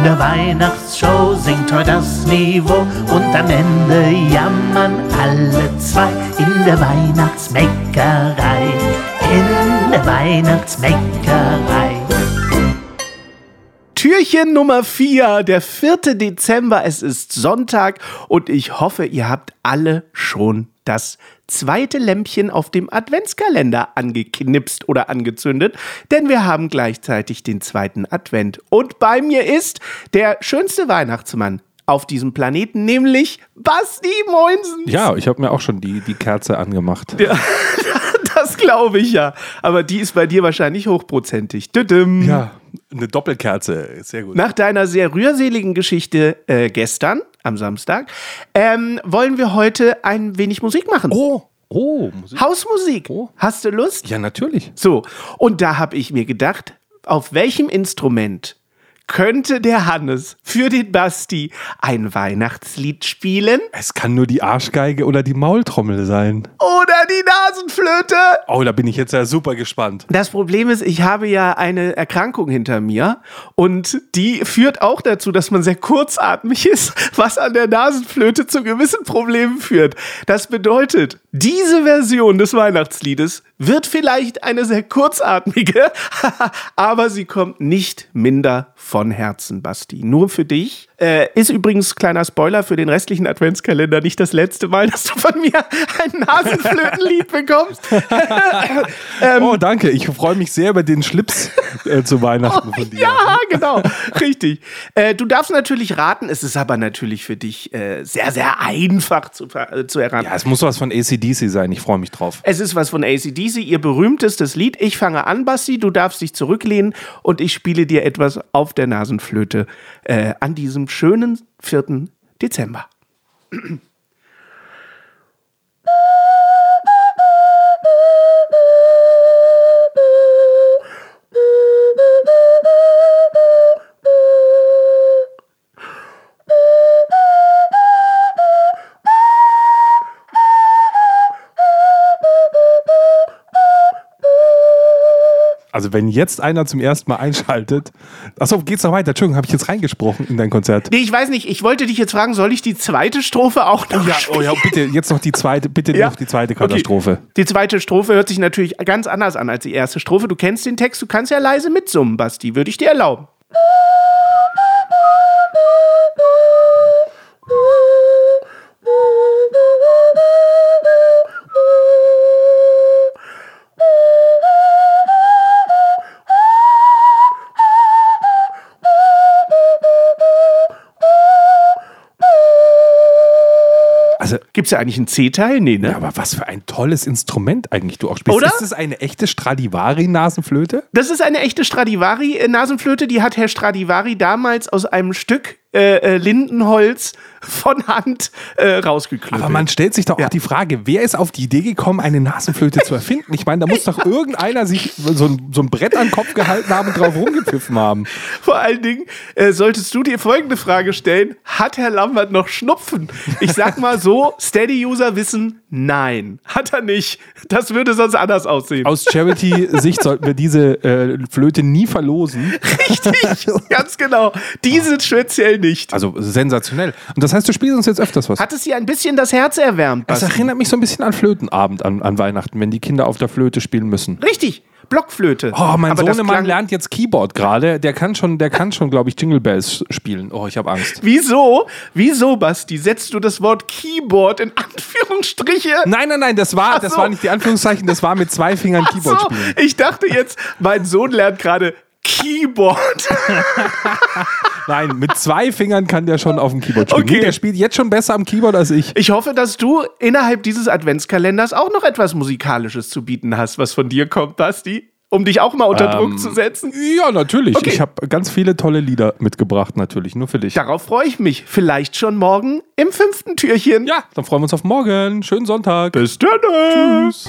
In der Weihnachtsshow singt heute das Niveau und am Ende jammern alle zwei. In der Weihnachtsbäckerei, in der Weihnachtsbäckerei. Türchen Nummer 4, der 4. Dezember. Es ist Sonntag und ich hoffe, ihr habt alle schon das zweite Lämpchen auf dem Adventskalender angeknipst oder angezündet, denn wir haben gleichzeitig den zweiten Advent. Und bei mir ist der schönste Weihnachtsmann auf diesem Planeten, nämlich Basti Moinsen. Ja, ich habe mir auch schon die, die Kerze angemacht. Ja, das glaube ich ja. Aber die ist bei dir wahrscheinlich hochprozentig. Düdüm. Ja, eine Doppelkerze, sehr gut. Nach deiner sehr rührseligen Geschichte äh, gestern, am Samstag, ähm, wollen wir heute ein wenig Musik machen. Oh, oh, Musik. Hausmusik. Oh. Hast du Lust? Ja, natürlich. So, und da habe ich mir gedacht, auf welchem Instrument könnte der Hannes für den Basti ein Weihnachtslied spielen? Es kann nur die Arschgeige oder die Maultrommel sein. Oder die Nasenflöte? Oh, da bin ich jetzt ja super gespannt. Das Problem ist, ich habe ja eine Erkrankung hinter mir und die führt auch dazu, dass man sehr kurzatmig ist, was an der Nasenflöte zu gewissen Problemen führt. Das bedeutet, diese Version des Weihnachtsliedes wird vielleicht eine sehr kurzatmige, aber sie kommt nicht minder von Herzen, Basti. Nur für dich. Äh, ist übrigens, kleiner Spoiler, für den restlichen Adventskalender nicht das letzte Mal, dass du von mir ein Nasenflötenlied bekommst. ähm, oh, danke. Ich freue mich sehr über den Schlips äh, zu Weihnachten von dir. Ja, genau. Richtig. Äh, du darfst natürlich raten, es ist aber natürlich für dich äh, sehr, sehr einfach zu, äh, zu erraten. Ja, es muss was von ACDC sein. Ich freue mich drauf. Es ist was von ACDC, ihr berühmtestes Lied. Ich fange an, Basti. Du darfst dich zurücklehnen und ich spiele dir etwas auf der Nasenflöte äh, an diesem schönen 4. Dezember. Also wenn jetzt einer zum ersten Mal einschaltet. Achso, geht's noch weiter? Entschuldigung, habe ich jetzt reingesprochen in dein Konzert? Nee, ich weiß nicht. Ich wollte dich jetzt fragen, soll ich die zweite Strophe auch noch oh ja, oh ja, bitte, jetzt noch die zweite, bitte ja. noch die zweite Katastrophe. Okay. Die zweite Strophe hört sich natürlich ganz anders an als die erste Strophe. Du kennst den Text, du kannst ja leise mitsummen, Basti. Würde ich dir erlauben. Also gibt es ja eigentlich einen C-Teil? Nee, ne? Ja, aber was für ein tolles Instrument eigentlich du auch spielst. Oder? Ist das eine echte Stradivari-Nasenflöte? Das ist eine echte Stradivari-Nasenflöte. Die hat Herr Stradivari damals aus einem Stück äh, äh, Lindenholz von Hand äh, rausgeklüppelt. Aber man stellt sich doch ja. auch die Frage, wer ist auf die Idee gekommen, eine Nasenflöte zu erfinden? Ich meine, da muss doch irgendeiner sich so ein, so ein Brett an den Kopf gehalten haben und drauf rumgepfiffen haben. Vor allen Dingen äh, solltest du dir folgende Frage stellen: Hat Herr Lambert noch Schnupfen? Ich sag mal so: Steady-User wissen, nein, hat er nicht. Das würde sonst anders aussehen. Aus Charity-Sicht sollten wir diese äh, Flöte nie verlosen. Richtig, ganz genau. Diese speziell nicht. Also sensationell. Und das heißt, du spielst uns jetzt öfters was. Hat es dir ein bisschen das Herz erwärmt? Das erinnert mich so ein bisschen an Flötenabend an, an Weihnachten, wenn die Kinder auf der Flöte spielen müssen. Richtig. Blockflöte. Oh, mein Aber Sohnemann lernt jetzt Keyboard gerade. Der kann schon, der kann schon, glaube ich, Jingle Bells spielen. Oh, ich habe Angst. Wieso? Wieso, Basti? Setzt du das Wort Keyboard in Anführungsstriche? Nein, nein, nein, das war, das war nicht die Anführungszeichen, das war mit zwei Fingern Keyboard so. spielen. Ich dachte jetzt, mein Sohn lernt gerade Keyboard. Nein, mit zwei Fingern kann der schon auf dem Keyboard spielen. Okay. Nee, der spielt jetzt schon besser am Keyboard als ich. Ich hoffe, dass du innerhalb dieses Adventskalenders auch noch etwas Musikalisches zu bieten hast, was von dir kommt, Basti. Um dich auch mal unter Druck zu setzen. Ja, natürlich. Okay. Ich habe ganz viele tolle Lieder mitgebracht, natürlich. Nur für dich. Darauf freue ich mich. Vielleicht schon morgen im fünften Türchen. Ja, dann freuen wir uns auf morgen. Schönen Sonntag. Bis dann. Tschüss.